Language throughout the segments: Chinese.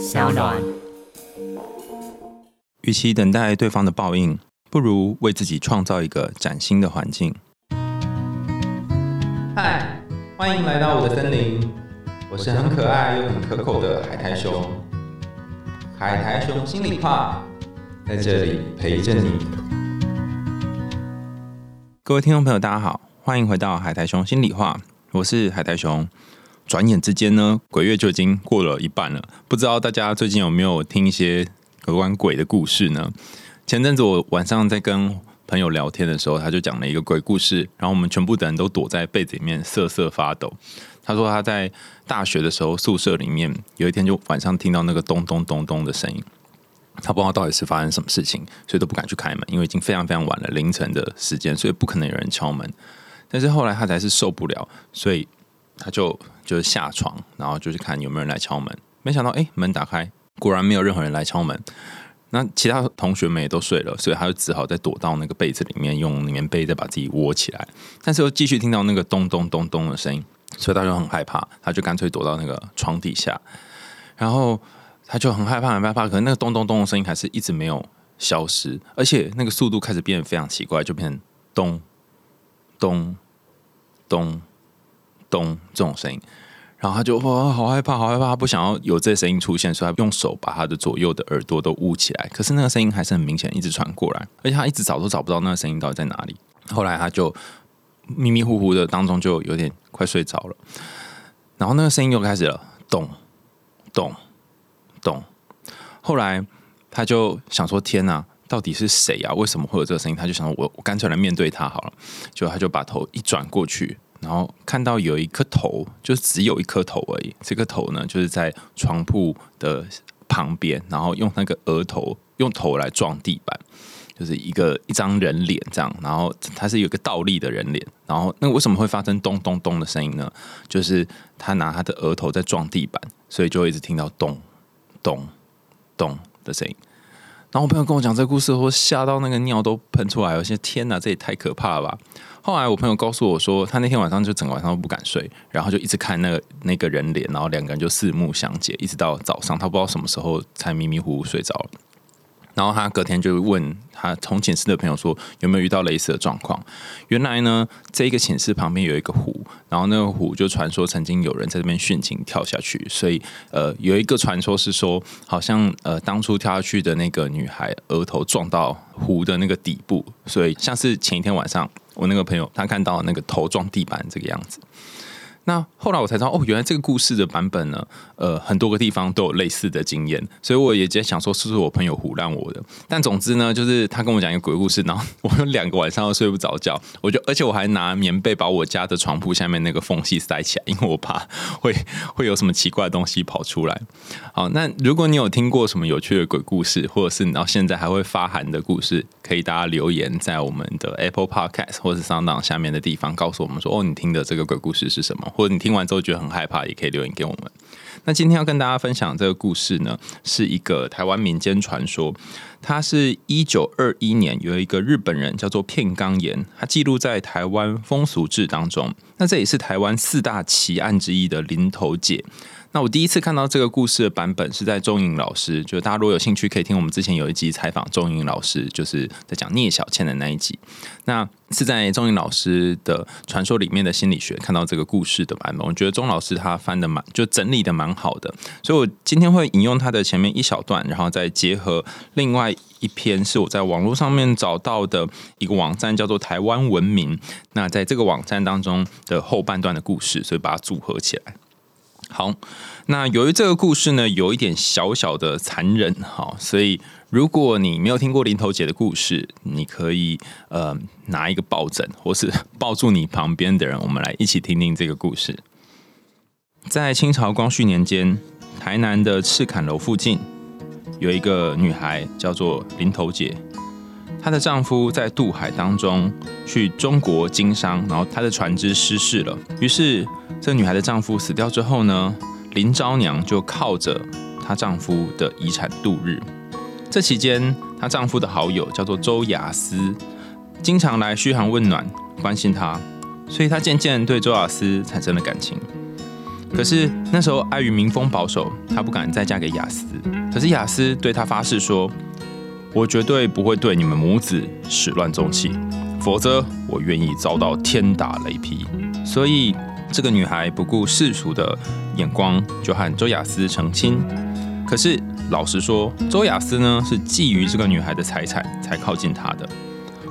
小暖。与其等待对方的报应，不如为自己创造一个崭新的环境。嗨，欢迎来到我的森林，我是很可爱又很可口的海苔熊。海苔熊心里话，在这里陪着你。各位听众朋友，大家好，欢迎回到海苔熊心里话，我是海苔熊。转眼之间呢，鬼月就已经过了一半了，不知道大家最近有没有听一些有关鬼的故事呢？前阵子我晚上在跟朋友聊天的时候，他就讲了一个鬼故事，然后我们全部的人都躲在被子里面瑟瑟发抖。他说他在大学的时候宿舍里面有一天就晚上听到那个咚咚咚咚的声音，他不知道到底是发生什么事情，所以都不敢去开门，因为已经非常非常晚了，凌晨的时间，所以不可能有人敲门。但是后来他才是受不了，所以他就就是下床，然后就去看有没有人来敲门。没想到，哎，门打开，果然没有任何人来敲门。那其他同学们也都睡了，所以他就只好再躲到那个被子里面，用棉被再把自己窝起来。但是又继续听到那个咚咚咚咚的声音，所以他就很害怕，他就干脆躲到那个床底下。然后他就很害怕，很害怕，可能那个咚咚咚的声音还是一直没有消失，而且那个速度开始变得非常奇怪，就变成咚咚咚咚这种声音。然后他就哇，好害怕，好害怕，他不想要有这声音出现，所以他用手把他的左右的耳朵都捂起来。可是那个声音还是很明显，一直传过来，而且他一直找都找不到那个声音到底在哪里。后来他就迷迷糊糊的当中就有点快睡着了，然后那个声音又开始了，咚咚咚。后来他就想说：“天哪，到底是谁啊？为什么会有这个声音？”他就想：“我我干脆来面对他好了。”就他就把头一转过去。然后看到有一颗头，就只有一颗头而已。这个头呢，就是在床铺的旁边，然后用那个额头用头来撞地板，就是一个一张人脸这样。然后它是有个倒立的人脸。然后那为什么会发生咚咚咚的声音呢？就是他拿他的额头在撞地板，所以就一直听到咚咚咚的声音。然后我朋友跟我讲这个故事，我吓到那个尿都喷出来，我现天哪，这也太可怕了吧！后来我朋友告诉我说，他那天晚上就整个晚上都不敢睡，然后就一直看那个那个人脸，然后两个人就四目相接，一直到早上，他不知道什么时候才迷迷糊糊睡着了。然后他隔天就问他同寝室的朋友说有没有遇到类似的状况。原来呢，这一个寝室旁边有一个湖，然后那个湖就传说曾经有人在这边殉情跳下去，所以呃有一个传说是说，好像呃当初跳下去的那个女孩额头撞到湖的那个底部，所以像是前一天晚上我那个朋友他看到那个头撞地板这个样子。那后来我才知道，哦，原来这个故事的版本呢，呃，很多个地方都有类似的经验，所以我也在想说，是不是我朋友胡乱我的？但总之呢，就是他跟我讲一个鬼故事，然后我有两个晚上都睡不着觉，我就而且我还拿棉被把我家的床铺下面那个缝隙塞起来，因为我怕会会有什么奇怪的东西跑出来。好，那如果你有听过什么有趣的鬼故事，或者是你到现在还会发寒的故事，可以大家留言在我们的 Apple Podcast 或者是 Sound 下面的地方，告诉我们说，哦，你听的这个鬼故事是什么？或者你听完之后觉得很害怕，也可以留言给我们。那今天要跟大家分享这个故事呢，是一个台湾民间传说。它是一九二一年有一个日本人叫做片冈岩，他记录在台湾风俗志当中。那这也是台湾四大奇案之一的林头姐。那我第一次看到这个故事的版本是在钟颖老师，就是大家如果有兴趣可以听我们之前有一集采访钟颖老师，就是在讲聂小倩的那一集。那是在钟颖老师的传说里面的心理学看到这个故事的版本，我觉得钟老师他翻的蛮就整理的蛮好的，所以我今天会引用他的前面一小段，然后再结合另外一篇是我在网络上面找到的一个网站叫做台湾文明，那在这个网站当中的后半段的故事，所以把它组合起来。好，那由于这个故事呢，有一点小小的残忍，哈，所以如果你没有听过林头姐的故事，你可以呃拿一个抱枕，或是抱住你旁边的人，我们来一起听听这个故事。在清朝光绪年间，台南的赤坎楼附近有一个女孩叫做林头姐，她的丈夫在渡海当中去中国经商，然后她的船只失事了，于是。这女孩的丈夫死掉之后呢，林昭娘就靠着她丈夫的遗产度日。这期间，她丈夫的好友叫做周雅思，经常来嘘寒问暖，关心她，所以她渐渐对周雅思产生了感情。可是那时候碍于民风保守，她不敢再嫁给雅思。可是雅思对她发誓说：“我绝对不会对你们母子始乱终弃，否则我愿意遭到天打雷劈。”所以这个女孩不顾世俗的眼光，就和周雅思成亲。可是老实说，周雅思呢是觊觎这个女孩的财产才靠近她的。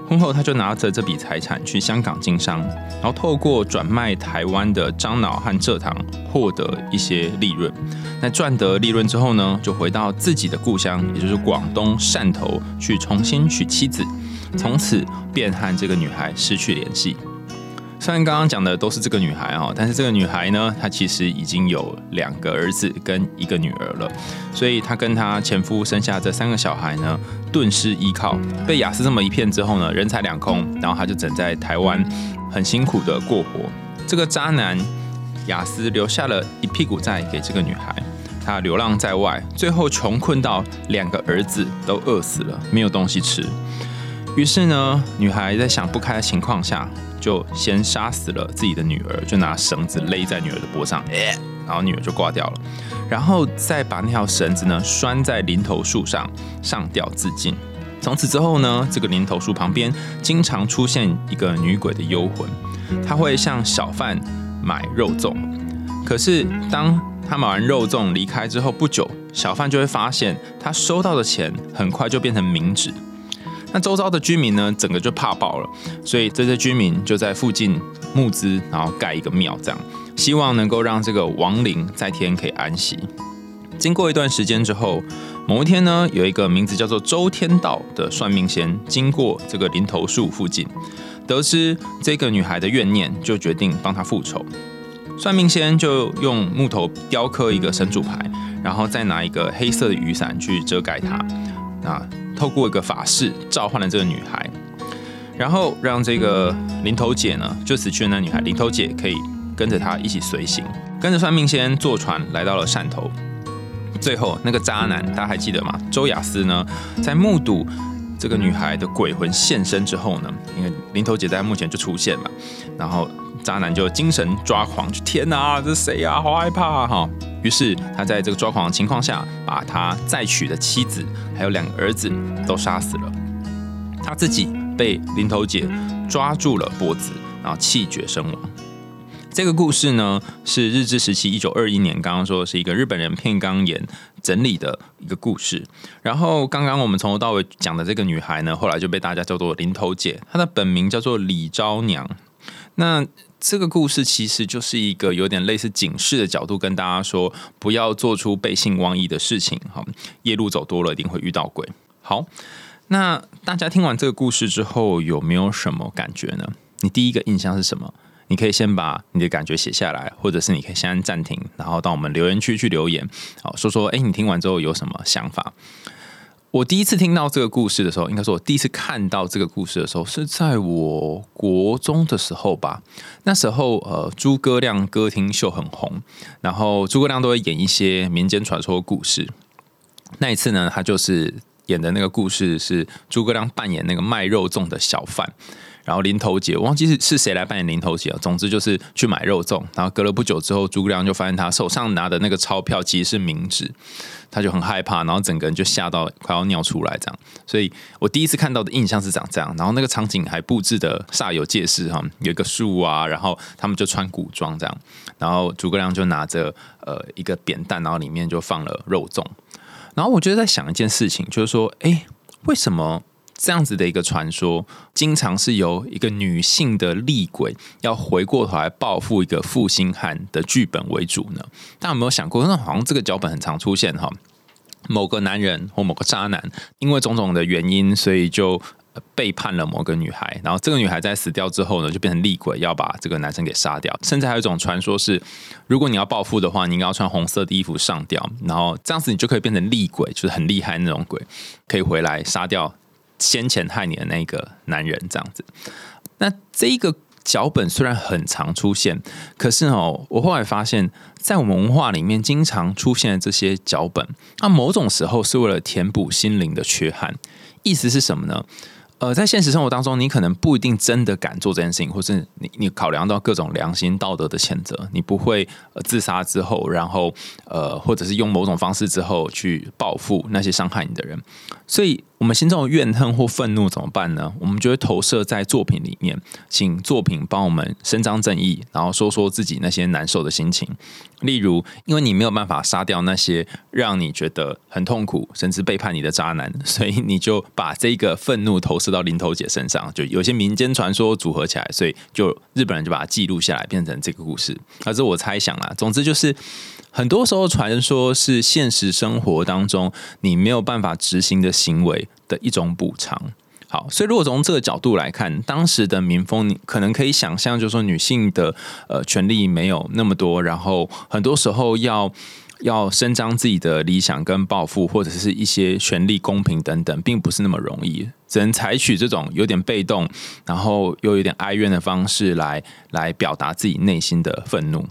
婚后，他就拿着这笔财产去香港经商，然后透过转卖台湾的樟脑和蔗糖获得一些利润。那赚得利润之后呢，就回到自己的故乡，也就是广东汕头，去重新娶妻子，从此便和这个女孩失去联系。虽然刚刚讲的都是这个女孩哦，但是这个女孩呢，她其实已经有两个儿子跟一个女儿了，所以她跟她前夫生下这三个小孩呢，顿失依靠，被雅思这么一骗之后呢，人财两空，然后她就整在台湾很辛苦的过活。这个渣男雅思留下了一屁股债给这个女孩，她流浪在外，最后穷困到两个儿子都饿死了，没有东西吃。于是呢，女孩在想不开的情况下。就先杀死了自己的女儿，就拿绳子勒在女儿的脖上，然后女儿就挂掉了。然后再把那条绳子呢拴在林头树上，上吊自尽。从此之后呢，这个林头树旁边经常出现一个女鬼的幽魂，她会向小贩买肉粽。可是当他买完肉粽离开之后不久，小贩就会发现他收到的钱很快就变成冥纸。那周遭的居民呢，整个就怕爆了，所以这些居民就在附近募资，然后盖一个庙，这样希望能够让这个亡灵在天可以安息。经过一段时间之后，某一天呢，有一个名字叫做周天道的算命仙经过这个林头树附近，得知这个女孩的怨念，就决定帮她复仇。算命仙就用木头雕刻一个神主牌，然后再拿一个黑色的雨伞去遮盖它。那透过一个法事召唤了这个女孩，然后让这个林头姐呢，就死去的那女孩林头姐可以跟着她一起随行，跟着算命先坐船来到了汕头。最后那个渣男大家还记得吗？周雅思呢，在目睹这个女孩的鬼魂现身之后呢，因为林头姐在目前就出现嘛，然后渣男就精神抓狂，就天哪，这谁啊？好害怕哈！于是他在这个抓狂的情况下，把他再娶的妻子还有两个儿子都杀死了，他自己被林头姐抓住了脖子，然后气绝身亡。这个故事呢，是日治时期一九二一年，刚刚说是一个日本人片冈岩整理的一个故事。然后刚刚我们从头到尾讲的这个女孩呢，后来就被大家叫做林头姐，她的本名叫做李昭娘。那这个故事其实就是一个有点类似警示的角度，跟大家说不要做出背信忘义的事情。哈，夜路走多了，一定会遇到鬼。好，那大家听完这个故事之后，有没有什么感觉呢？你第一个印象是什么？你可以先把你的感觉写下来，或者是你可以先暂停，然后到我们留言区去留言，好，说说，哎，你听完之后有什么想法？我第一次听到这个故事的时候，应该说我第一次看到这个故事的时候，是在我国中的时候吧。那时候，呃，诸葛亮歌厅秀很红，然后诸葛亮都会演一些民间传说故事。那一次呢，他就是演的那个故事是诸葛亮扮演那个卖肉粽的小贩。然后林头姐，我忘记是是谁来扮演林头姐了。总之就是去买肉粽，然后隔了不久之后，诸葛亮就发现他手上拿的那个钞票其实是冥纸，他就很害怕，然后整个人就吓到快要尿出来这样。所以我第一次看到的印象是长这样，然后那个场景还布置的煞有介事哈，有一个树啊，然后他们就穿古装这样，然后诸葛亮就拿着呃一个扁担，然后里面就放了肉粽，然后我就在想一件事情，就是说，哎，为什么？这样子的一个传说，经常是由一个女性的厉鬼要回过头来报复一个负心汉的剧本为主呢？大家有没有想过？那好像这个脚本很常出现哈，某个男人或某个渣男，因为种种的原因，所以就背叛了某个女孩，然后这个女孩在死掉之后呢，就变成厉鬼，要把这个男生给杀掉。甚至还有一种传说是，如果你要报复的话，你应该要穿红色的衣服上吊，然后这样子你就可以变成厉鬼，就是很厉害那种鬼，可以回来杀掉。先前害你的那个男人，这样子。那这一个脚本虽然很常出现，可是哦，我后来发现，在我们文化里面经常出现这些脚本，那某种时候是为了填补心灵的缺憾。意思是什么呢？呃，在现实生活当中，你可能不一定真的敢做这件事情，或是你你考量到各种良心道德的谴责，你不会呃自杀之后，然后呃，或者是用某种方式之后去报复那些伤害你的人，所以。我们心中的怨恨或愤怒怎么办呢？我们就会投射在作品里面，请作品帮我们伸张正义，然后说说自己那些难受的心情。例如，因为你没有办法杀掉那些让你觉得很痛苦甚至背叛你的渣男，所以你就把这个愤怒投射到林头姐身上。就有些民间传说组合起来，所以就日本人就把它记录下来，变成这个故事。而是我猜想啦。总之就是。很多时候，传说是现实生活当中你没有办法执行的行为的一种补偿。好，所以如果从这个角度来看，当时的民风，你可能可以想象，就是说女性的呃权利没有那么多，然后很多时候要要伸张自己的理想跟抱负，或者是一些权利公平等等，并不是那么容易，只能采取这种有点被动，然后又有点哀怨的方式来来表达自己内心的愤怒。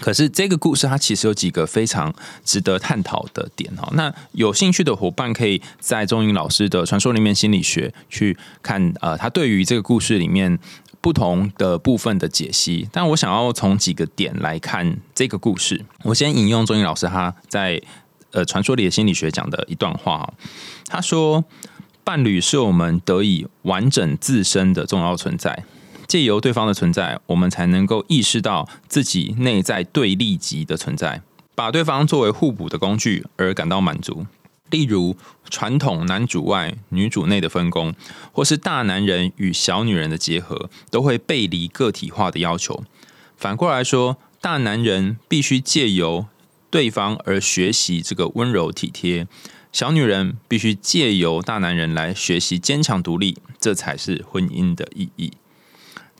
可是这个故事它其实有几个非常值得探讨的点哈。那有兴趣的伙伴可以在钟颖老师的传说里面心理学去看呃，他对于这个故事里面不同的部分的解析。但我想要从几个点来看这个故事。我先引用钟颖老师他在呃传说里的心理学讲的一段话。他说：“伴侣是我们得以完整自身的重要存在。”借由对方的存在，我们才能够意识到自己内在对立级的存在，把对方作为互补的工具而感到满足。例如，传统男主外女主内的分工，或是大男人与小女人的结合，都会背离个体化的要求。反过来说，大男人必须借由对方而学习这个温柔体贴，小女人必须借由大男人来学习坚强独立，这才是婚姻的意义。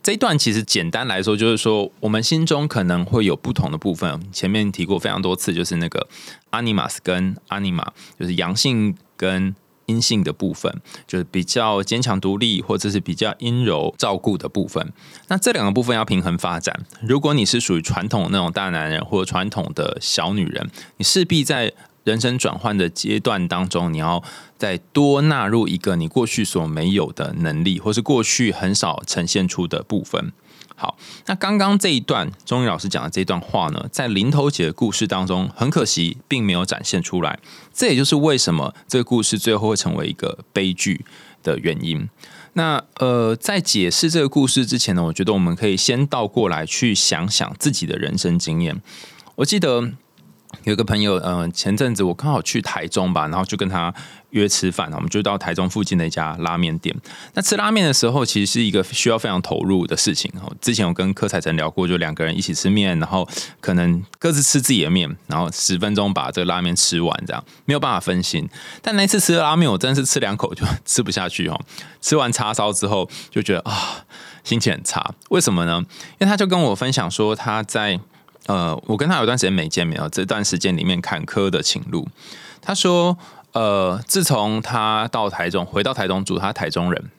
这一段其实简单来说，就是说我们心中可能会有不同的部分。前面提过非常多次，就是那个阿尼玛斯跟阿尼玛，就是阳性跟阴性的部分，就是比较坚强独立，或者是比较阴柔照顾的部分。那这两个部分要平衡发展。如果你是属于传统那种大男人，或者传统的小女人，你势必在。人生转换的阶段当中，你要再多纳入一个你过去所没有的能力，或是过去很少呈现出的部分。好，那刚刚这一段钟宇老师讲的这段话呢，在林头姐的故事当中，很可惜并没有展现出来。这也就是为什么这个故事最后会成为一个悲剧的原因。那呃，在解释这个故事之前呢，我觉得我们可以先倒过来去想想自己的人生经验。我记得。有个朋友，嗯，前阵子我刚好去台中吧，然后就跟他约吃饭，我们就到台中附近的一家拉面店。那吃拉面的时候，其实是一个需要非常投入的事情。哦之前我跟柯彩晨聊过，就两个人一起吃面，然后可能各自吃自己的面，然后十分钟把这个拉面吃完，这样没有办法分心。但那次吃拉面，我真的是吃两口就吃不下去哦。吃完叉烧之后，就觉得啊，心情很差。为什么呢？因为他就跟我分享说他在。呃，我跟他有段时间没见面了。这段时间里面坎坷的情路，他说，呃，自从他到台中，回到台中住，他台中人，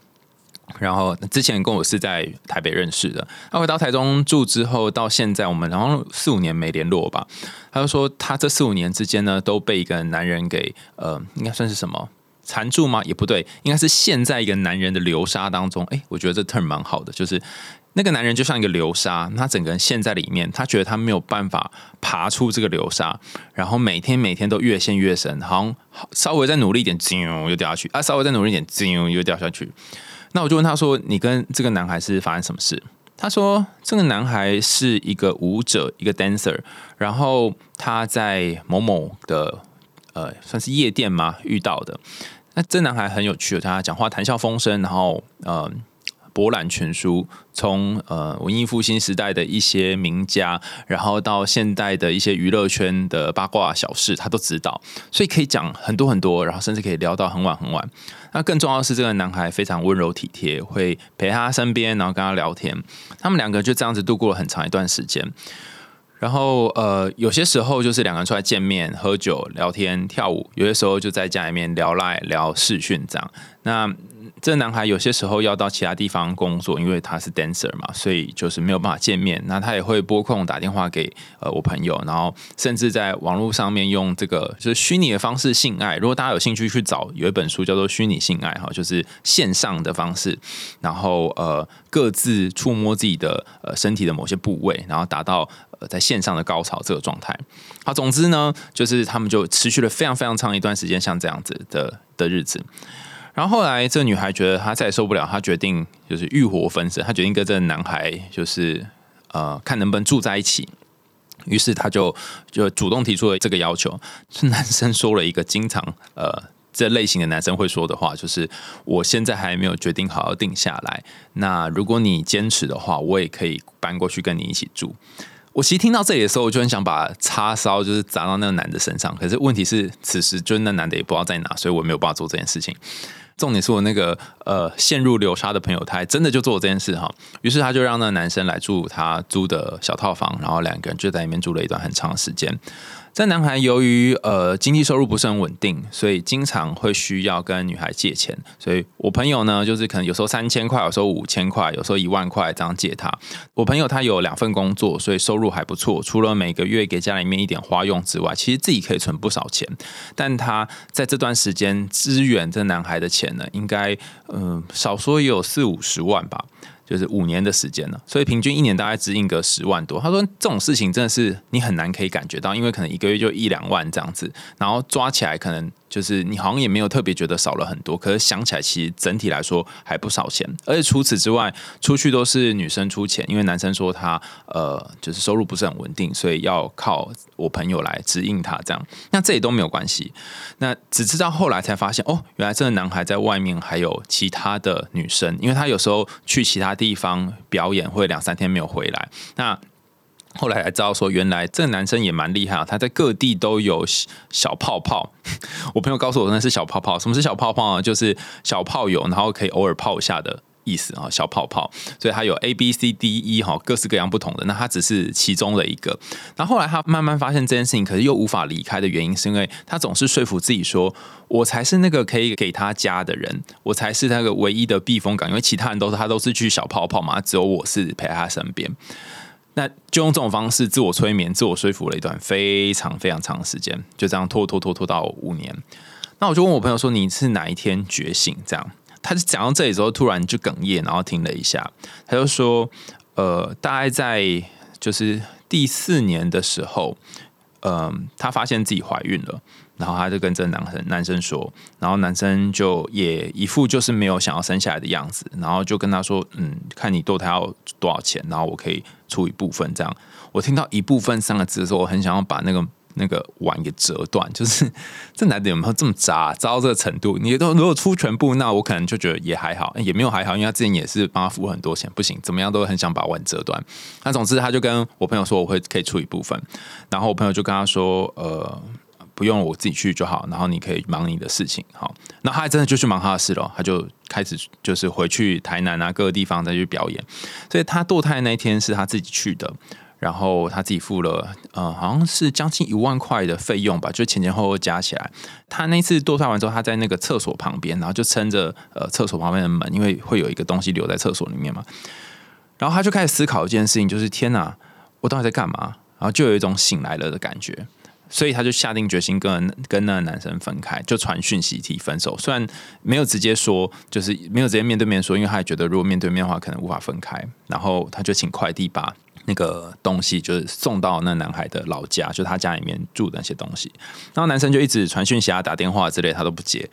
然后之前跟我是在台北认识的。他回到台中住之后，到现在我们然后四五年没联络吧。他就说，他这四五年之间呢，都被一个男人给呃，应该算是什么缠住吗？也不对，应该是陷在一个男人的流沙当中。哎，我觉得这 turn 蛮好的，就是。那个男人就像一个流沙，他整个人陷在里面，他觉得他没有办法爬出这个流沙，然后每天每天都越陷越深，好像稍微再努力一点，啾又掉下去啊，稍微再努力一点，啾又掉下去。那我就问他说：“你跟这个男孩是发生什么事？”他说：“这个男孩是一个舞者，一个 dancer，然后他在某某的呃算是夜店嘛遇到的。那这男孩很有趣，他讲话谈笑风生，然后嗯。”博览全书，从呃文艺复兴时代的一些名家，然后到现代的一些娱乐圈的八卦小事，他都知道，所以可以讲很多很多，然后甚至可以聊到很晚很晚。那更重要的是，这个男孩非常温柔体贴，会陪他身边，然后跟他聊天。他们两个就这样子度过了很长一段时间。然后呃，有些时候就是两个人出来见面、喝酒、聊天、跳舞；有些时候就在家里面聊赖、聊视讯这样。那这男孩有些时候要到其他地方工作，因为他是 dancer 嘛，所以就是没有办法见面。那他也会拨空打电话给呃我朋友，然后甚至在网络上面用这个就是虚拟的方式性爱。如果大家有兴趣去找，有一本书叫做《虚拟性爱》哈，就是线上的方式，然后呃各自触摸自己的呃身体的某些部位，然后达到呃在线上的高潮这个状态。好，总之呢，就是他们就持续了非常非常长一段时间，像这样子的的日子。然后后来，这女孩觉得她再也受不了，她决定就是欲火焚身，她决定跟这个男孩就是呃，看能不能住在一起。于是她就就主动提出了这个要求。这 男生说了一个经常呃这类型的男生会说的话，就是我现在还没有决定好好定下来。那如果你坚持的话，我也可以搬过去跟你一起住。我其实听到这里的时候，我就很想把叉烧就是砸到那个男的身上。可是问题是，此时就那男的也不知道在哪，所以我没有办法做这件事情。重点是我那个呃陷入流沙的朋友，他还真的就做了这件事哈。于是他就让那个男生来住他租的小套房，然后两个人就在里面住了一段很长的时间。这男孩由于呃经济收入不是很稳定，所以经常会需要跟女孩借钱。所以我朋友呢，就是可能有时候三千块，有时候五千块，有时候一万块这样借他。我朋友他有两份工作，所以收入还不错。除了每个月给家里面一点花用之外，其实自己可以存不少钱。但他在这段时间支援这男孩的钱呢，应该嗯少说也有四五十万吧。就是五年的时间了，所以平均一年大概只印个十万多。他说这种事情真的是你很难可以感觉到，因为可能一个月就一两万这样子，然后抓起来可能。就是你好像也没有特别觉得少了很多，可是想起来其实整体来说还不少钱，而且除此之外，出去都是女生出钱，因为男生说他呃就是收入不是很稳定，所以要靠我朋友来指引他这样，那这也都没有关系。那只知道后来才发现，哦，原来这个男孩在外面还有其他的女生，因为他有时候去其他地方表演会两三天没有回来，那。后来才知道说，原来这个男生也蛮厉害啊！他在各地都有小泡泡。我朋友告诉我那是小泡泡。什么是小泡泡呢？就是小泡友，然后可以偶尔泡一下的意思啊。小泡泡，所以他有 A、B、C、D、E 哈，各式各样不同的。那他只是其中的一个。那后来他慢慢发现这件事情，可是又无法离开的原因，是因为他总是说服自己说，我才是那个可以给他家的人，我才是那个唯一的避风港。因为其他人都是他都是去小泡泡嘛，只有我是陪在他身边。那就用这种方式自我催眠、自我说服了一段非常非常长的时间，就这样拖拖拖拖到五年。那我就问我朋友说：“你是哪一天觉醒？”这样，他就讲到这里之后，突然就哽咽，然后停了一下，他就说：“呃，大概在就是第四年的时候，嗯，他发现自己怀孕了。”然后他就跟这男生男生说，然后男生就也一副就是没有想要生下来的样子，然后就跟他说：“嗯，看你堕胎要多少钱，然后我可以出一部分。”这样，我听到“一部分”三个字的时候，我很想要把那个那个碗给折断。就是 这男的有没有这么渣，渣到这个程度？你都如果出全部，那我可能就觉得也还好，也没有还好，因为他之前也是帮他付很多钱，不行，怎么样都很想把碗折断。那总之，他就跟我朋友说：“我会可以出一部分。”然后我朋友就跟他说：“呃。”不用我自己去就好，然后你可以忙你的事情。好，那他真的就去忙他的事了，他就开始就是回去台南啊各个地方再去表演。所以他堕胎那一天是他自己去的，然后他自己付了呃好像是将近一万块的费用吧，就前前后后加起来。他那次堕胎完之后，他在那个厕所旁边，然后就撑着呃厕所旁边的门，因为会有一个东西留在厕所里面嘛。然后他就开始思考一件事情，就是天哪，我到底在干嘛？然后就有一种醒来了的感觉。所以他就下定决心跟跟那个男生分开，就传讯息提分手。虽然没有直接说，就是没有直接面对面说，因为他也觉得如果面对面的话，可能无法分开。然后他就请快递把那个东西就是送到那男孩的老家，就他家里面住的那些东西。然后男生就一直传讯息啊、打电话之类，他都不接。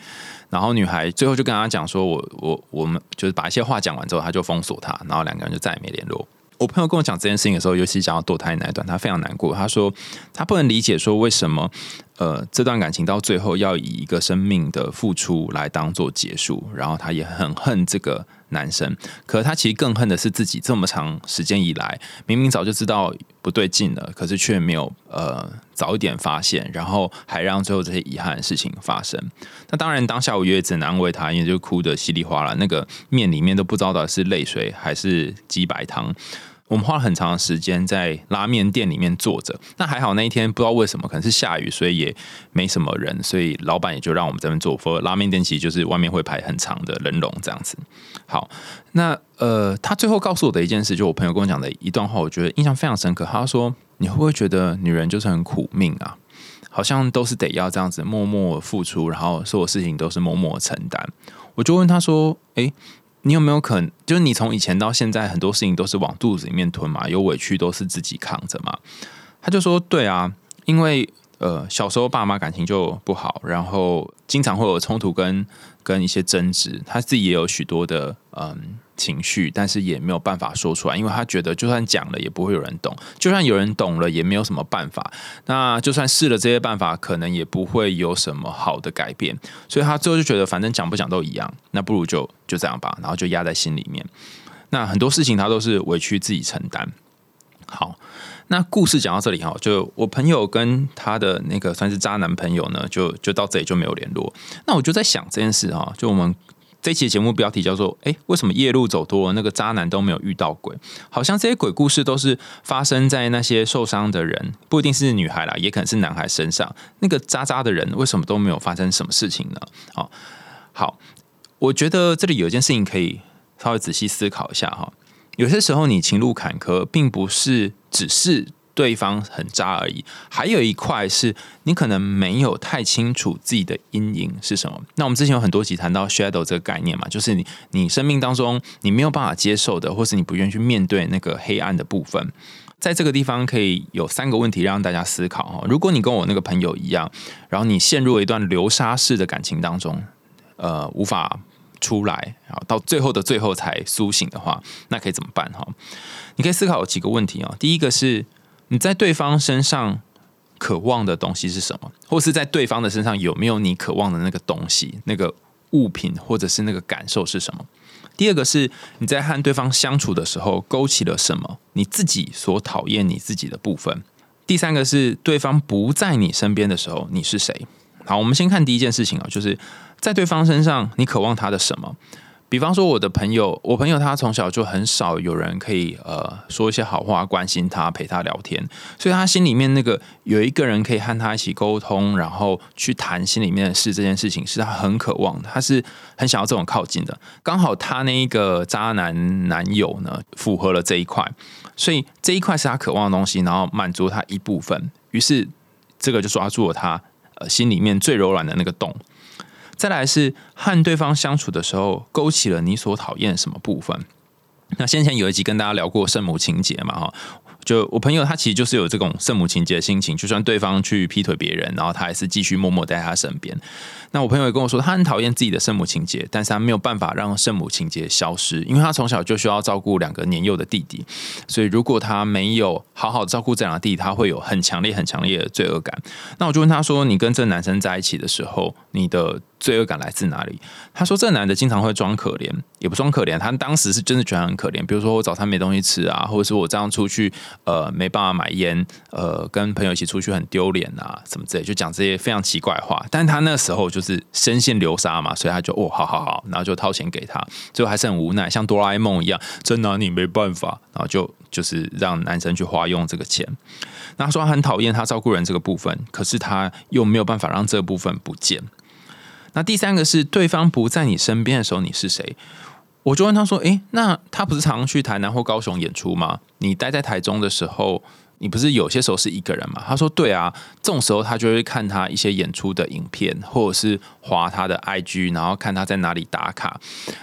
然后女孩最后就跟他讲说：“我我我们就是把一些话讲完之后，他就封锁他，然后两个人就再也没联络。”我朋友跟我讲这件事情的时候，尤其讲到堕胎那一段，他非常难过。他说他不能理解说为什么呃这段感情到最后要以一个生命的付出来当做结束，然后他也很恨这个。男生，可他其实更恨的是自己这么长时间以来，明明早就知道不对劲了，可是却没有呃早一点发现，然后还让最后这些遗憾的事情发生。那当然，当下我也只能安慰他，因为就哭得稀里哗啦，那个面里面都不知道到底是泪水还是鸡白汤。我们花了很长的时间在拉面店里面坐着。那还好那一天不知道为什么，可能是下雨，所以也没什么人，所以老板也就让我们这边坐。否则拉面店其实就是外面会排很长的人龙这样子。好，那呃，他最后告诉我的一件事，就我朋友跟我讲的一段话，我觉得印象非常深刻。他说：“你会不会觉得女人就是很苦命啊？好像都是得要这样子默默付出，然后所有事情都是默默承担。”我就问他说：“诶，你有没有可能，就是你从以前到现在，很多事情都是往肚子里面吞嘛？有委屈都是自己扛着嘛？”他就说：“对啊，因为呃，小时候爸妈感情就不好，然后经常会有冲突跟跟一些争执，他自己也有许多的嗯。”情绪，但是也没有办法说出来，因为他觉得就算讲了也不会有人懂，就算有人懂了也没有什么办法。那就算试了这些办法，可能也不会有什么好的改变。所以他最后就觉得，反正讲不讲都一样，那不如就就这样吧，然后就压在心里面。那很多事情他都是委屈自己承担。好，那故事讲到这里哈，就我朋友跟他的那个算是渣男朋友呢，就就到这里就没有联络。那我就在想这件事哈，就我们。这期节目标题叫做“哎，为什么夜路走多了，那个渣男都没有遇到鬼？好像这些鬼故事都是发生在那些受伤的人，不一定是女孩啦，也可能是男孩身上。那个渣渣的人为什么都没有发生什么事情呢？好，好，我觉得这里有一件事情可以稍微仔细思考一下哈。有些时候你情路坎坷，并不是只是。对方很渣而已，还有一块是你可能没有太清楚自己的阴影是什么。那我们之前有很多集谈到 shadow 这个概念嘛，就是你你生命当中你没有办法接受的，或是你不愿意去面对那个黑暗的部分。在这个地方可以有三个问题让大家思考哈。如果你跟我那个朋友一样，然后你陷入了一段流沙式的感情当中，呃，无法出来，然后到最后的最后才苏醒的话，那可以怎么办哈？你可以思考几个问题啊。第一个是。你在对方身上渴望的东西是什么？或是在对方的身上有没有你渴望的那个东西、那个物品，或者是那个感受是什么？第二个是你在和对方相处的时候勾起了什么你自己所讨厌你自己的部分？第三个是对方不在你身边的时候你是谁？好，我们先看第一件事情啊，就是在对方身上你渴望他的什么？比方说，我的朋友，我朋友他从小就很少有人可以呃说一些好话，关心他，陪他聊天，所以他心里面那个有一个人可以和他一起沟通，然后去谈心里面的事，这件事情是他很渴望的，他是很想要这种靠近的。刚好他那一个渣男男友呢，符合了这一块，所以这一块是他渴望的东西，然后满足他一部分，于是这个就抓住了他呃心里面最柔软的那个洞。再来是和对方相处的时候，勾起了你所讨厌什么部分？那先前有一集跟大家聊过圣母情节嘛，哈。就我朋友，他其实就是有这种圣母情节的心情，就算对方去劈腿别人，然后他还是继续默默在他身边。那我朋友也跟我说，他很讨厌自己的圣母情节，但是他没有办法让圣母情节消失，因为他从小就需要照顾两个年幼的弟弟，所以如果他没有好好照顾这两个弟弟，他会有很强烈、很强烈的罪恶感。那我就问他说：“你跟这个男生在一起的时候，你的？”罪恶感来自哪里？他说：“这男的经常会装可怜，也不装可怜。他当时是真的觉得很可怜。比如说我早餐没东西吃啊，或者是我这样出去，呃，没办法买烟，呃，跟朋友一起出去很丢脸啊，什么之类，就讲这些非常奇怪的话。但他那时候就是深陷流沙嘛，所以他就哦，好好好，然后就掏钱给他，最后还是很无奈，像哆啦 A 梦一样，真拿你没办法，然后就就是让男生去花用这个钱。那他说他很讨厌他照顾人这个部分，可是他又没有办法让这部分不见。”那第三个是对方不在你身边的时候，你是谁？我就问他说：“诶，那他不是常去台南或高雄演出吗？你待在台中的时候，你不是有些时候是一个人吗？”他说：“对啊，这种时候他就会看他一些演出的影片，或者是划他的 IG，然后看他在哪里打卡。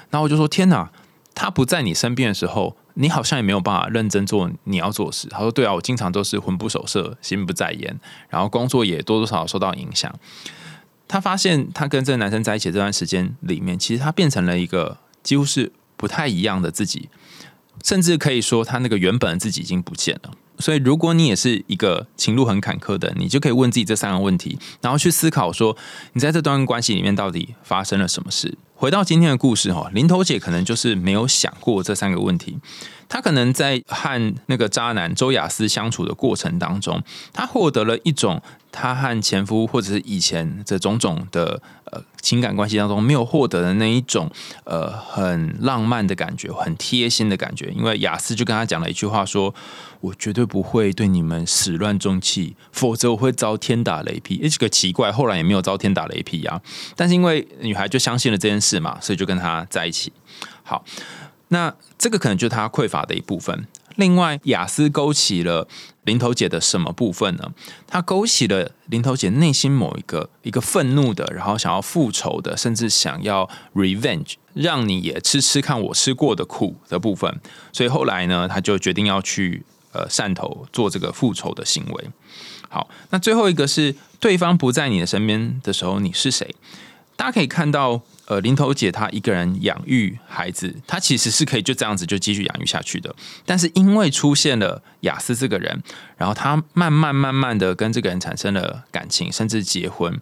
然后我就说：天哪，他不在你身边的时候，你好像也没有办法认真做你要做事。”他说：“对啊，我经常都是魂不守舍，心不在焉，然后工作也多多少少受到影响。”他发现，他跟这个男生在一起这段时间里面，其实他变成了一个几乎是不太一样的自己，甚至可以说，他那个原本的自己已经不见了。所以，如果你也是一个情路很坎坷的，你就可以问自己这三个问题，然后去思考说，你在这段关系里面到底发生了什么事？回到今天的故事哈，林头姐可能就是没有想过这三个问题。她可能在和那个渣男周雅思相处的过程当中，她获得了一种她和前夫或者是以前这种种的呃情感关系当中没有获得的那一种呃很浪漫的感觉，很贴心的感觉。因为雅思就跟他讲了一句话说。我绝对不会对你们始乱终弃，否则我会遭天打雷劈。这个奇怪，后来也没有遭天打雷劈啊。但是因为女孩就相信了这件事嘛，所以就跟他在一起。好，那这个可能就是他匮乏的一部分。另外，雅思勾起了林头姐的什么部分呢？他勾起了林头姐内心某一个一个愤怒的，然后想要复仇的，甚至想要 revenge，让你也吃吃看我吃过的苦的部分。所以后来呢，他就决定要去。呃，汕头做这个复仇的行为。好，那最后一个是对方不在你的身边的时候，你是谁？大家可以看到，呃，林头姐她一个人养育孩子，她其实是可以就这样子就继续养育下去的。但是因为出现了雅思这个人，然后她慢慢慢慢的跟这个人产生了感情，甚至结婚。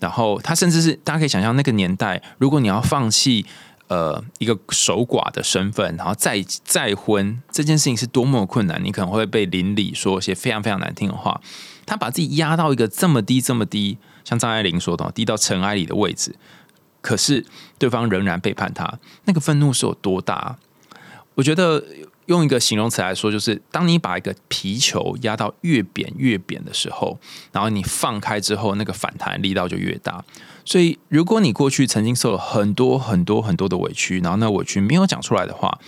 然后她甚至是大家可以想象，那个年代，如果你要放弃。呃，一个守寡的身份，然后再再婚这件事情是多么困难，你可能会被邻里说一些非常非常难听的话。她把自己压到一个这么低、这么低，像张爱玲说的，低到尘埃里的位置，可是对方仍然背叛他，那个愤怒是有多大？我觉得。用一个形容词来说，就是当你把一个皮球压到越扁越扁的时候，然后你放开之后，那个反弹力道就越大。所以，如果你过去曾经受了很多很多很多的委屈，然后那委屈没有讲出来的话。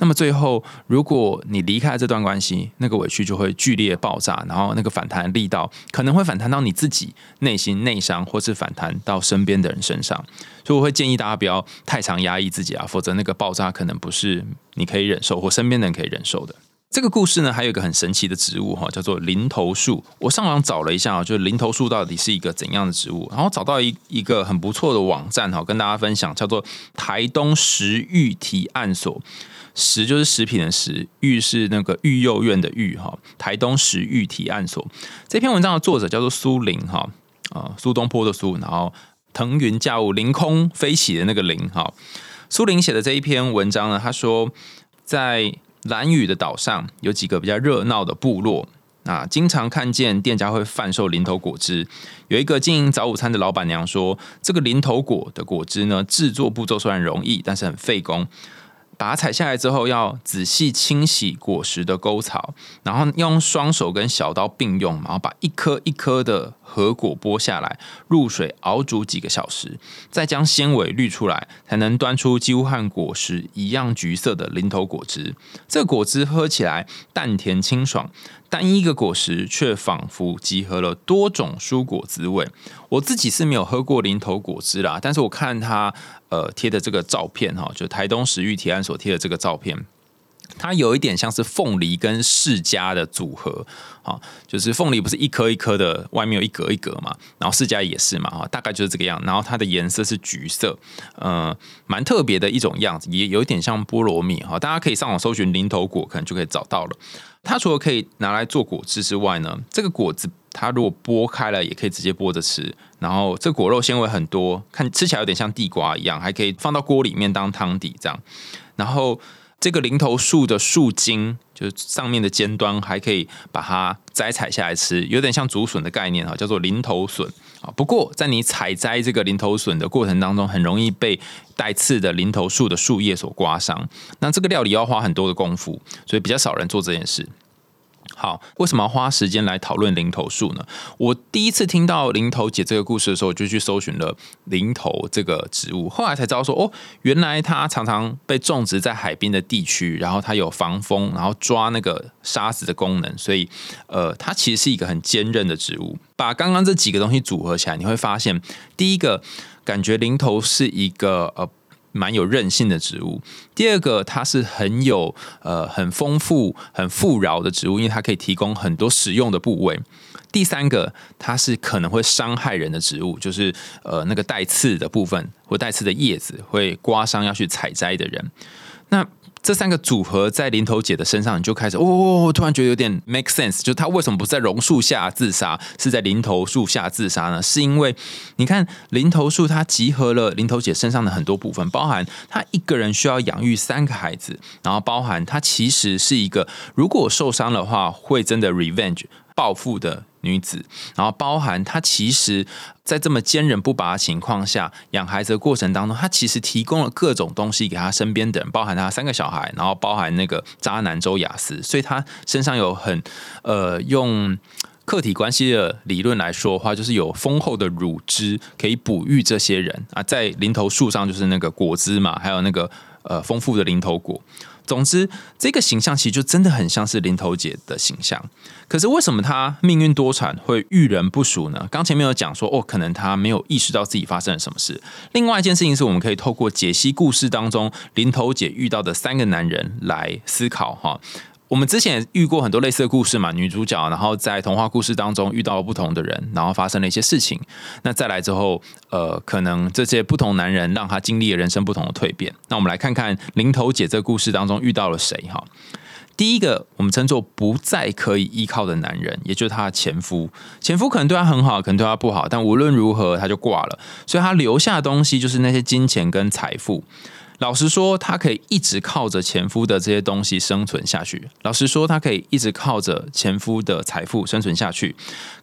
那么最后，如果你离开这段关系，那个委屈就会剧烈爆炸，然后那个反弹力道可能会反弹到你自己内心内伤，或是反弹到身边的人身上。所以我会建议大家不要太常压抑自己啊，否则那个爆炸可能不是你可以忍受或身边的人可以忍受的。这个故事呢，还有一个很神奇的植物哈，叫做林头树。我上网找了一下，就是林头树到底是一个怎样的植物，然后找到一一个很不错的网站哈，跟大家分享，叫做台东食育提案所。食就是食品的食，育是那个育幼院的育哈。台东食育提案所这篇文章的作者叫做苏林哈啊，苏东坡的苏，然后腾云驾雾凌空飞起的那个凌哈。苏林写的这一篇文章呢，他说在。蓝屿的岛上有几个比较热闹的部落啊，经常看见店家会贩售零头果汁。有一个经营早午餐的老板娘说，这个零头果的果汁呢，制作步骤虽然容易，但是很费工。把它采下来之后，要仔细清洗果实的沟槽，然后用双手跟小刀并用，然后把一颗一颗的核果剥下来，入水熬煮几个小时，再将纤维滤出来，才能端出几乎和果实一样橘色的零头果汁。这果汁喝起来淡甜清爽。单一个果实却仿佛集合了多种蔬果滋味。我自己是没有喝过零头果汁啦，但是我看它呃贴的这个照片哈，就台东食育提案所贴的这个照片。它有一点像是凤梨跟释迦的组合，啊，就是凤梨不是一颗一颗的，外面有一格一格嘛，然后释迦也是嘛，哈，大概就是这个样。然后它的颜色是橘色，呃，蛮特别的一种样子，也有一点像菠萝蜜，哈，大家可以上网搜寻零头果，可能就可以找到了。它除了可以拿来做果汁之外呢，这个果子它如果剥开了，也可以直接剥着吃。然后这果肉纤维很多，看吃起来有点像地瓜一样，还可以放到锅里面当汤底这样。然后。这个零头树的树茎，就是上面的尖端，还可以把它摘采下来吃，有点像竹笋的概念哈，叫做零头笋啊。不过在你采摘这个零头笋的过程当中，很容易被带刺的零头树的树叶所刮伤。那这个料理要花很多的功夫，所以比较少人做这件事。好，为什么要花时间来讨论零头树呢？我第一次听到零头姐这个故事的时候，我就去搜寻了零头这个植物，后来才知道说，哦，原来它常常被种植在海边的地区，然后它有防风，然后抓那个沙子的功能，所以，呃，它其实是一个很坚韧的植物。把刚刚这几个东西组合起来，你会发现，第一个感觉零头是一个呃。蛮有韧性的植物。第二个，它是很有呃很丰富、很富饶的植物，因为它可以提供很多实用的部位。第三个，它是可能会伤害人的植物，就是呃那个带刺的部分或带刺的叶子会刮伤要去采摘的人。那这三个组合在林头姐的身上，你就开始哦，突然觉得有点 make sense，就她为什么不在榕树下自杀，是在林头树下自杀呢？是因为你看林头树它集合了林头姐身上的很多部分，包含她一个人需要养育三个孩子，然后包含她其实是一个如果受伤的话会真的 revenge 报复的。女子，然后包含她，其实，在这么坚韧不拔的情况下，养孩子的过程当中，她其实提供了各种东西给她身边的人，包含她三个小孩，然后包含那个渣男周雅思，所以她身上有很呃，用客体关系的理论来说的话，就是有丰厚的乳汁可以哺育这些人。啊，在林头树上就是那个果汁嘛，还有那个呃丰富的林头果。总之，这个形象其实就真的很像是林头姐的形象。可是为什么她命运多舛，会遇人不淑呢？刚前面有讲说，哦，可能她没有意识到自己发生了什么事。另外一件事情是，我们可以透过解析故事当中林头姐遇到的三个男人来思考哈。我们之前也遇过很多类似的故事嘛，女主角然后在童话故事当中遇到了不同的人，然后发生了一些事情。那再来之后，呃，可能这些不同男人让她经历了人生不同的蜕变。那我们来看看林头姐这个故事当中遇到了谁哈？第一个我们称作不再可以依靠的男人，也就是她的前夫。前夫可能对她很好，可能对她不好，但无论如何他就挂了，所以她留下的东西就是那些金钱跟财富。老实说，她可以一直靠着前夫的这些东西生存下去。老实说，她可以一直靠着前夫的财富生存下去。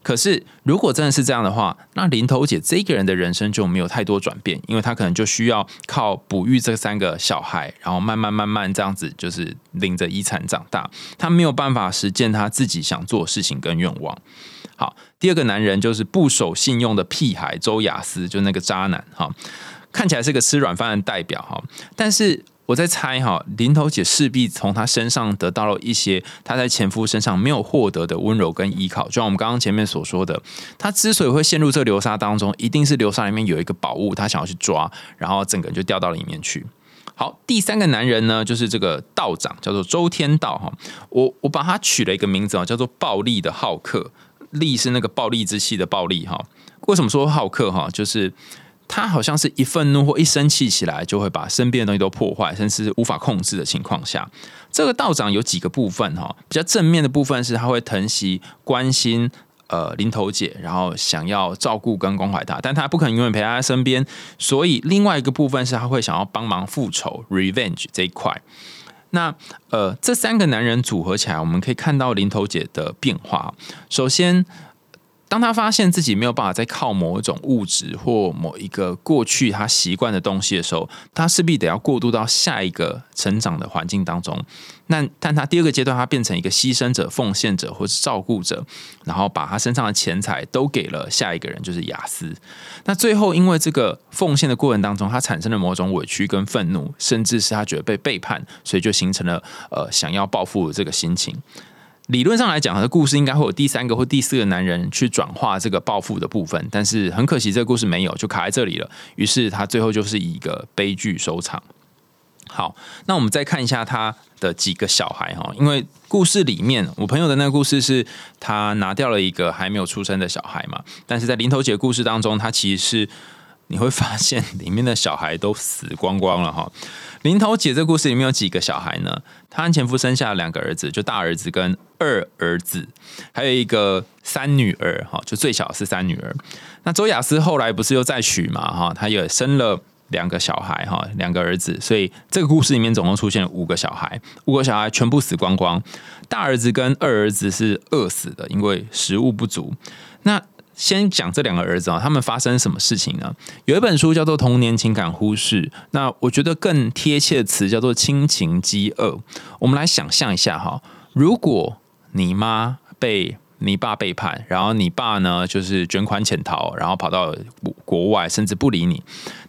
可是，如果真的是这样的话，那林头姐这个人的人生就没有太多转变，因为她可能就需要靠哺育这三个小孩，然后慢慢慢慢这样子，就是领着遗产长大。她没有办法实践她自己想做的事情跟愿望。好，第二个男人就是不守信用的屁孩周雅思，就那个渣男哈。看起来是个吃软饭的代表哈，但是我在猜哈，林头姐势必从他身上得到了一些她在前夫身上没有获得的温柔跟依靠。就像我们刚刚前面所说的，她之所以会陷入这流沙当中，一定是流沙里面有一个宝物，她想要去抓，然后整个人就掉到里面去。好，第三个男人呢，就是这个道长，叫做周天道哈。我我把他取了一个名字啊，叫做暴力的好客，力是那个暴力之气的暴力哈。为什么说好客哈？就是。他好像是一愤怒或一生气起来，就会把身边的东西都破坏，甚至是无法控制的情况下，这个道长有几个部分哈，比较正面的部分是他会疼惜、关心呃林头姐，然后想要照顾跟关怀她，但他不可能永远陪她身边，所以另外一个部分是他会想要帮忙复仇 （revenge） 这一块。那呃，这三个男人组合起来，我们可以看到林头姐的变化。首先。当他发现自己没有办法再靠某一种物质或某一个过去他习惯的东西的时候，他势必得要过渡到下一个成长的环境当中。那但他第二个阶段，他变成一个牺牲者、奉献者或是照顾者，然后把他身上的钱财都给了下一个人，就是雅思。那最后因为这个奉献的过程当中，他产生了某种委屈跟愤怒，甚至是他觉得被背叛，所以就形成了呃想要报复的这个心情。理论上来讲，这故事应该会有第三个或第四个男人去转化这个报复的部分，但是很可惜，这个故事没有，就卡在这里了。于是他最后就是以一个悲剧收场。好，那我们再看一下他的几个小孩哈，因为故事里面我朋友的那个故事是他拿掉了一个还没有出生的小孩嘛，但是在林头姐故事当中，他其实是你会发现里面的小孩都死光光了哈。林头姐这故事里面有几个小孩呢？她和前夫生下两个儿子，就大儿子跟二儿子，还有一个三女儿，哈，就最小是三女儿。那周雅思后来不是又再娶嘛，哈，她也生了两个小孩，哈，两个儿子，所以这个故事里面总共出现五个小孩，五个小孩全部死光光。大儿子跟二儿子是饿死的，因为食物不足。那先讲这两个儿子啊，他们发生什么事情呢？有一本书叫做《童年情感忽视》，那我觉得更贴切的词叫做“亲情饥饿”。我们来想象一下哈，如果你妈被你爸背叛，然后你爸呢就是卷款潜逃，然后跑到国外，甚至不理你。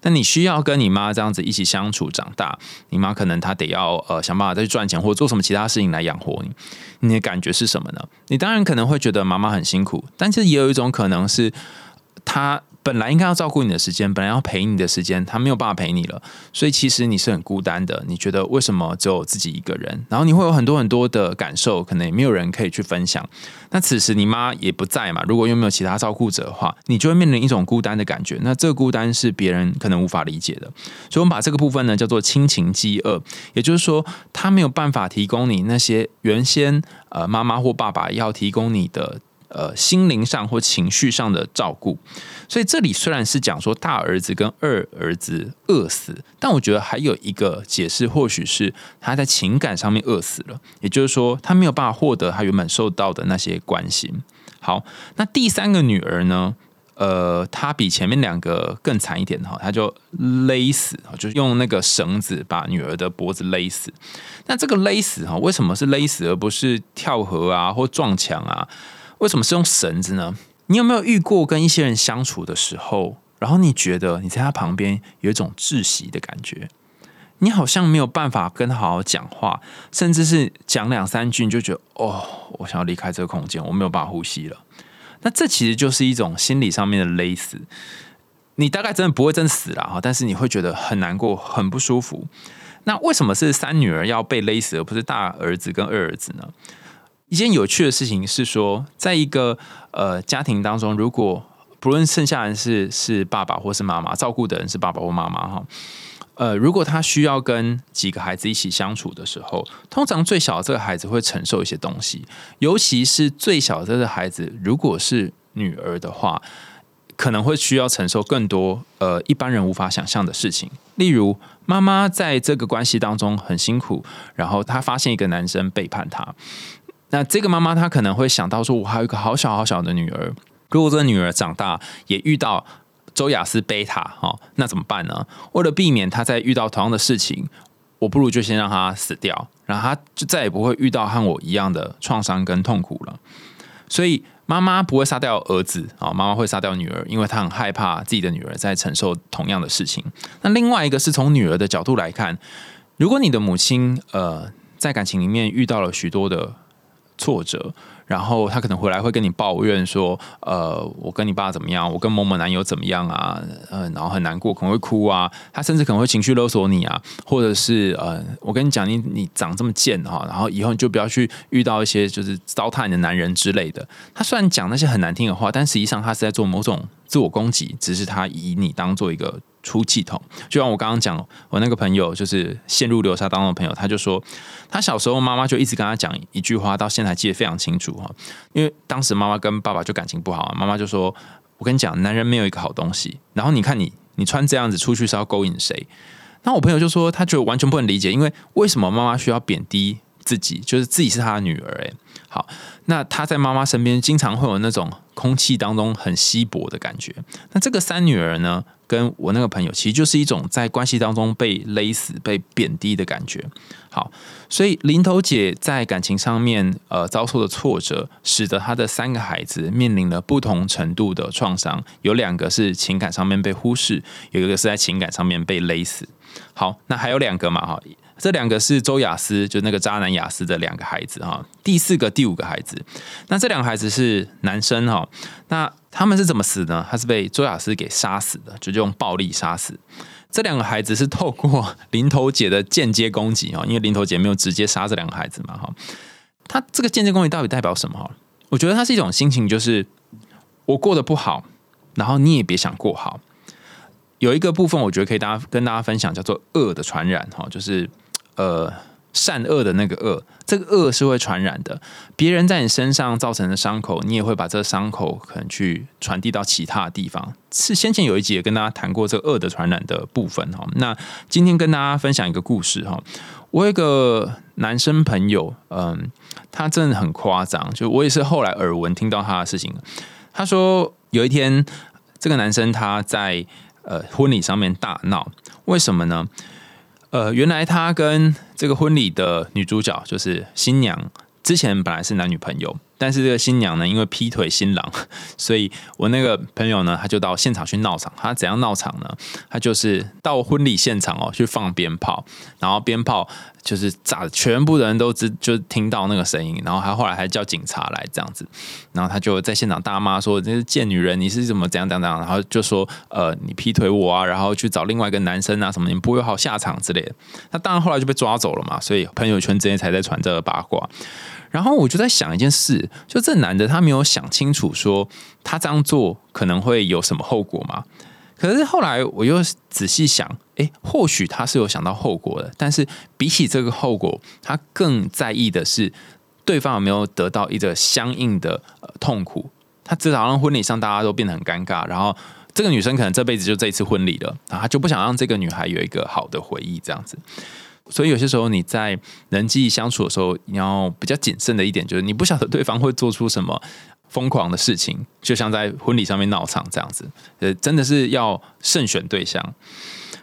那你需要跟你妈这样子一起相处长大，你妈可能她得要呃想办法再去赚钱，或做什么其他事情来养活你。你的感觉是什么呢？你当然可能会觉得妈妈很辛苦，但是也有一种可能是她。本来应该要照顾你的时间，本来要陪你的时间，他没有办法陪你了，所以其实你是很孤单的。你觉得为什么只有自己一个人？然后你会有很多很多的感受，可能也没有人可以去分享。那此时你妈也不在嘛，如果又没有其他照顾者的话，你就会面临一种孤单的感觉。那这个孤单是别人可能无法理解的，所以我们把这个部分呢叫做亲情饥饿，也就是说，他没有办法提供你那些原先呃妈妈或爸爸要提供你的。呃，心灵上或情绪上的照顾，所以这里虽然是讲说大儿子跟二儿子饿死，但我觉得还有一个解释，或许是他在情感上面饿死了，也就是说他没有办法获得他原本受到的那些关心。好，那第三个女儿呢？呃，她比前面两个更惨一点哈，她就勒死，就是用那个绳子把女儿的脖子勒死。那这个勒死哈，为什么是勒死而不是跳河啊或撞墙啊？为什么是用绳子呢？你有没有遇过跟一些人相处的时候，然后你觉得你在他旁边有一种窒息的感觉？你好像没有办法跟他好好讲话，甚至是讲两三句你就觉得哦，我想要离开这个空间，我没有办法呼吸了。那这其实就是一种心理上面的勒死。你大概真的不会真死了哈，但是你会觉得很难过、很不舒服。那为什么是三女儿要被勒死，而不是大儿子跟二儿子呢？一件有趣的事情是说，在一个呃家庭当中，如果不论剩下人是是爸爸或是妈妈，照顾的人是爸爸或妈妈哈，呃，如果他需要跟几个孩子一起相处的时候，通常最小的这个孩子会承受一些东西，尤其是最小的这个孩子，如果是女儿的话，可能会需要承受更多呃一般人无法想象的事情，例如妈妈在这个关系当中很辛苦，然后她发现一个男生背叛她。那这个妈妈她可能会想到说，我还有一个好小好小的女儿，如果这个女儿长大也遇到周雅思贝塔，哈，那怎么办呢？为了避免她再遇到同样的事情，我不如就先让她死掉，然后她就再也不会遇到和我一样的创伤跟痛苦了。所以妈妈不会杀掉儿子啊，妈妈会杀掉女儿，因为她很害怕自己的女儿在承受同样的事情。那另外一个是从女儿的角度来看，如果你的母亲呃在感情里面遇到了许多的。挫折，然后他可能回来会跟你抱怨说：“呃，我跟你爸怎么样？我跟某某男友怎么样啊？呃，然后很难过，可能会哭啊。他甚至可能会情绪勒索你啊，或者是呃，我跟你讲，你你长这么贱哈，然后以后你就不要去遇到一些就是糟蹋你的男人之类的。他虽然讲那些很难听的话，但实际上他是在做某种自我攻击，只是他以你当做一个。”出气筒，就像我刚刚讲，我那个朋友就是陷入流沙当中的朋友，他就说，他小时候妈妈就一直跟他讲一句话，到现在记得非常清楚哈。因为当时妈妈跟爸爸就感情不好，妈妈就说：“我跟你讲，男人没有一个好东西。”然后你看你，你穿这样子出去是要勾引谁？那我朋友就说，他就完全不能理解，因为为什么妈妈需要贬低自己，就是自己是他的女儿？诶，好，那他在妈妈身边经常会有那种空气当中很稀薄的感觉。那这个三女儿呢？跟我那个朋友，其实就是一种在关系当中被勒死、被贬低的感觉。好，所以林头姐在感情上面呃遭受的挫折，使得她的三个孩子面临了不同程度的创伤。有两个是情感上面被忽视，有一个是在情感上面被勒死。好，那还有两个嘛？哈，这两个是周雅思，就那个渣男雅思的两个孩子哈。第四个、第五个孩子，那这两个孩子是男生哈。那他们是怎么死呢？他是被周雅思给杀死的，就用暴力杀死。这两个孩子是透过林头姐的间接攻击哈，因为林头姐没有直接杀这两个孩子嘛哈。他这个间接攻击到底代表什么哈？我觉得它是一种心情，就是我过得不好，然后你也别想过好。有一个部分，我觉得可以大家跟大家分享，叫做恶的传染哈，就是呃。善恶的那个恶，这个恶是会传染的。别人在你身上造成的伤口，你也会把这伤口可能去传递到其他地方。是先前有一集也跟大家谈过这个恶的传染的部分哈。那今天跟大家分享一个故事哈。我有一个男生朋友，嗯，他真的很夸张，就我也是后来耳闻听到他的事情。他说有一天，这个男生他在呃婚礼上面大闹，为什么呢？呃，原来他跟这个婚礼的女主角就是新娘，之前本来是男女朋友，但是这个新娘呢，因为劈腿新郎，所以我那个朋友呢，他就到现场去闹场。他怎样闹场呢？他就是到婚礼现场哦，去放鞭炮，然后鞭炮就是炸，全部的人都知就听到那个声音。然后他后来还叫警察来这样子，然后他就在现场大骂说：“这是贱女人，你是怎么怎样怎样？”然后就说：“呃，你劈腿我啊，然后去找另外一个男生啊，什么你不会有好下场之类的。”那当然后来就被抓走了嘛，所以朋友圈之间才在传这个八卦。然后我就在想一件事，就这男的他没有想清楚，说他这样做可能会有什么后果吗？可是后来我又仔细想，诶，或许他是有想到后果的，但是比起这个后果，他更在意的是对方有没有得到一个相应的痛苦。他至少让婚礼上大家都变得很尴尬，然后这个女生可能这辈子就这一次婚礼了，然后他就不想让这个女孩有一个好的回忆，这样子。所以有些时候你在人际相处的时候，你要比较谨慎的一点，就是你不晓得对方会做出什么疯狂的事情，就像在婚礼上面闹场这样子，呃，真的是要慎选对象。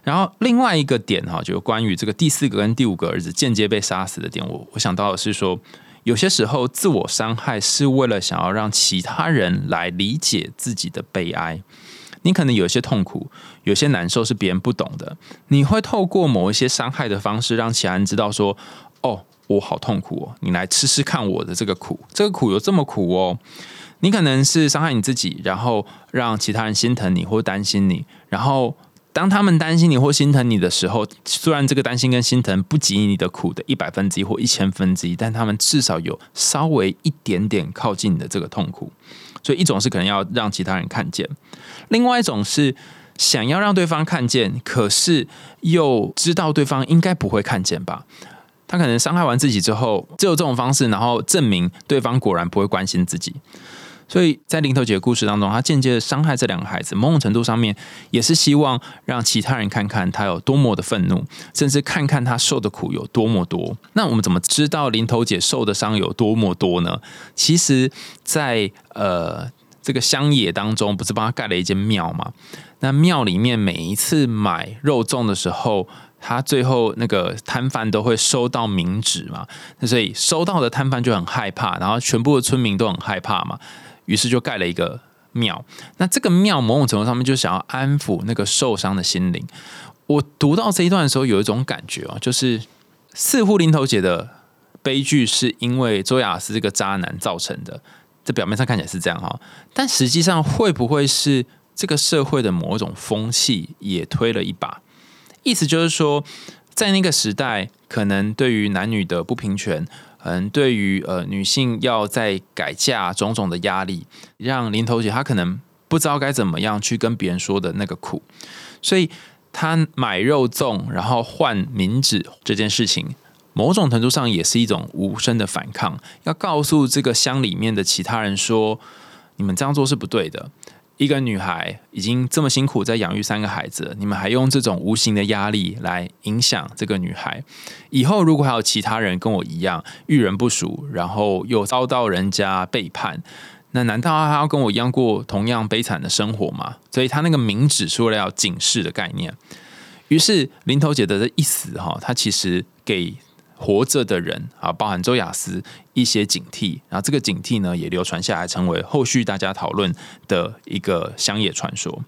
然后另外一个点哈，就关于这个第四个跟第五个儿子间接被杀死的点，我我想到的是说，有些时候自我伤害是为了想要让其他人来理解自己的悲哀。你可能有些痛苦，有些难受是别人不懂的。你会透过某一些伤害的方式，让其他人知道说：“哦，我好痛苦哦，你来吃吃看我的这个苦，这个苦有这么苦哦。”你可能是伤害你自己，然后让其他人心疼你或担心你。然后当他们担心你或心疼你的时候，虽然这个担心跟心疼不及你的苦的一百分之一或一千分之一，但他们至少有稍微一点点靠近你的这个痛苦。所以一种是可能要让其他人看见。另外一种是想要让对方看见，可是又知道对方应该不会看见吧？他可能伤害完自己之后，只有这种方式，然后证明对方果然不会关心自己。所以在林头姐的故事当中，他间接的伤害这两个孩子，某种程度上面也是希望让其他人看看他有多么的愤怒，甚至看看他受的苦有多么多。那我们怎么知道林头姐受的伤有多么多呢？其实，在呃。这个乡野当中，不是帮他盖了一间庙吗？那庙里面每一次买肉粽的时候，他最后那个摊贩都会收到冥纸嘛。那所以收到的摊贩就很害怕，然后全部的村民都很害怕嘛。于是就盖了一个庙。那这个庙某种程度上面就想要安抚那个受伤的心灵。我读到这一段的时候，有一种感觉哦，就是似乎林头姐的悲剧是因为周雅思这个渣男造成的。这表面上看起来是这样哈，但实际上会不会是这个社会的某种风气也推了一把？意思就是说，在那个时代，可能对于男女的不平权，嗯，对于呃女性要在改嫁种种的压力，让林头姐她可能不知道该怎么样去跟别人说的那个苦，所以她买肉粽然后换冥纸这件事情。某种程度上也是一种无声的反抗，要告诉这个乡里面的其他人说，你们这样做是不对的。一个女孩已经这么辛苦在养育三个孩子，你们还用这种无形的压力来影响这个女孩。以后如果还有其他人跟我一样遇人不淑，然后又遭到人家背叛，那难道他要跟我一样过同样悲惨的生活吗？所以她那个明指出了要警示的概念。于是林头姐的这一死哈，她其实给。活着的人啊，包含周雅思一些警惕，然后这个警惕呢也流传下来，成为后续大家讨论的一个乡野传说。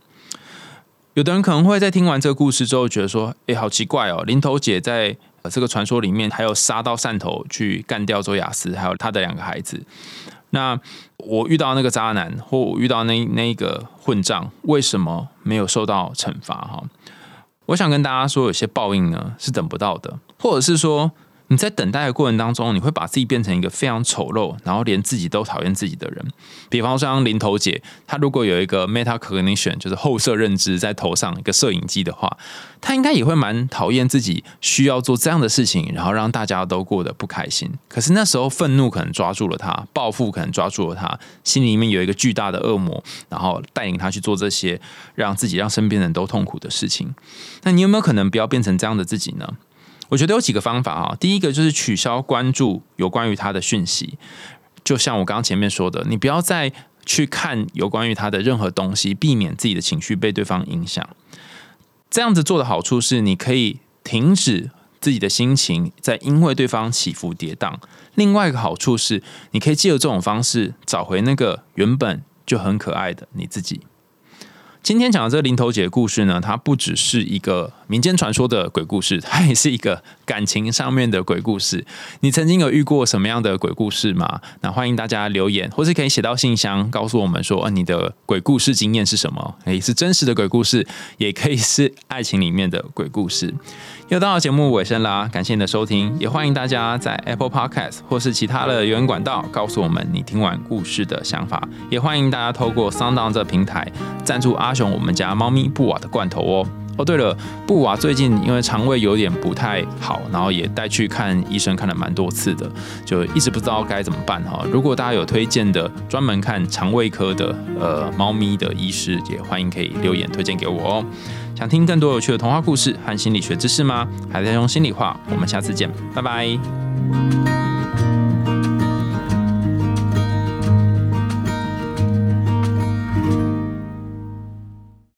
有的人可能会在听完这个故事之后，觉得说：“哎，好奇怪哦，林头姐在这个传说里面还有杀到汕头去干掉周雅思，还有他的两个孩子。那我遇到那个渣男，或我遇到那那一个混账，为什么没有受到惩罚？哈，我想跟大家说，有些报应呢是等不到的，或者是说。你在等待的过程当中，你会把自己变成一个非常丑陋，然后连自己都讨厌自己的人。比方说，像林头姐，她如果有一个 meta cognition，就是后设认知在头上一个摄影机的话，她应该也会蛮讨厌自己需要做这样的事情，然后让大家都过得不开心。可是那时候愤怒可能抓住了她，报复可能抓住了她，心里面有一个巨大的恶魔，然后带领她去做这些让自己让身边人都痛苦的事情。那你有没有可能不要变成这样的自己呢？我觉得有几个方法啊，第一个就是取消关注有关于他的讯息，就像我刚刚前面说的，你不要再去看有关于他的任何东西，避免自己的情绪被对方影响。这样子做的好处是，你可以停止。自己的心情在因为对方起伏跌宕。另外一个好处是，你可以借由这种方式找回那个原本就很可爱的你自己。今天讲的这个林头姐的故事呢，它不只是一个民间传说的鬼故事，它也是一个感情上面的鬼故事。你曾经有遇过什么样的鬼故事吗？那欢迎大家留言，或是可以写到信箱，告诉我们说，呃你的鬼故事经验是什么？诶，是真实的鬼故事，也可以是爱情里面的鬼故事。又到了节目尾声啦，感谢你的收听，也欢迎大家在 Apple Podcast 或是其他的留言管道告诉我们你听完故事的想法，也欢迎大家透过 Sound 这平台赞助阿雄我们家猫咪布瓦的罐头哦。哦，对了，布娃最近因为肠胃有点不太好，然后也带去看医生，看了蛮多次的，就一直不知道该怎么办哈。如果大家有推荐的专门看肠胃科的呃猫咪的医师，也欢迎可以留言推荐给我哦。想听更多有趣的童话故事和心理学知识吗？还在用心里话，我们下次见，拜拜。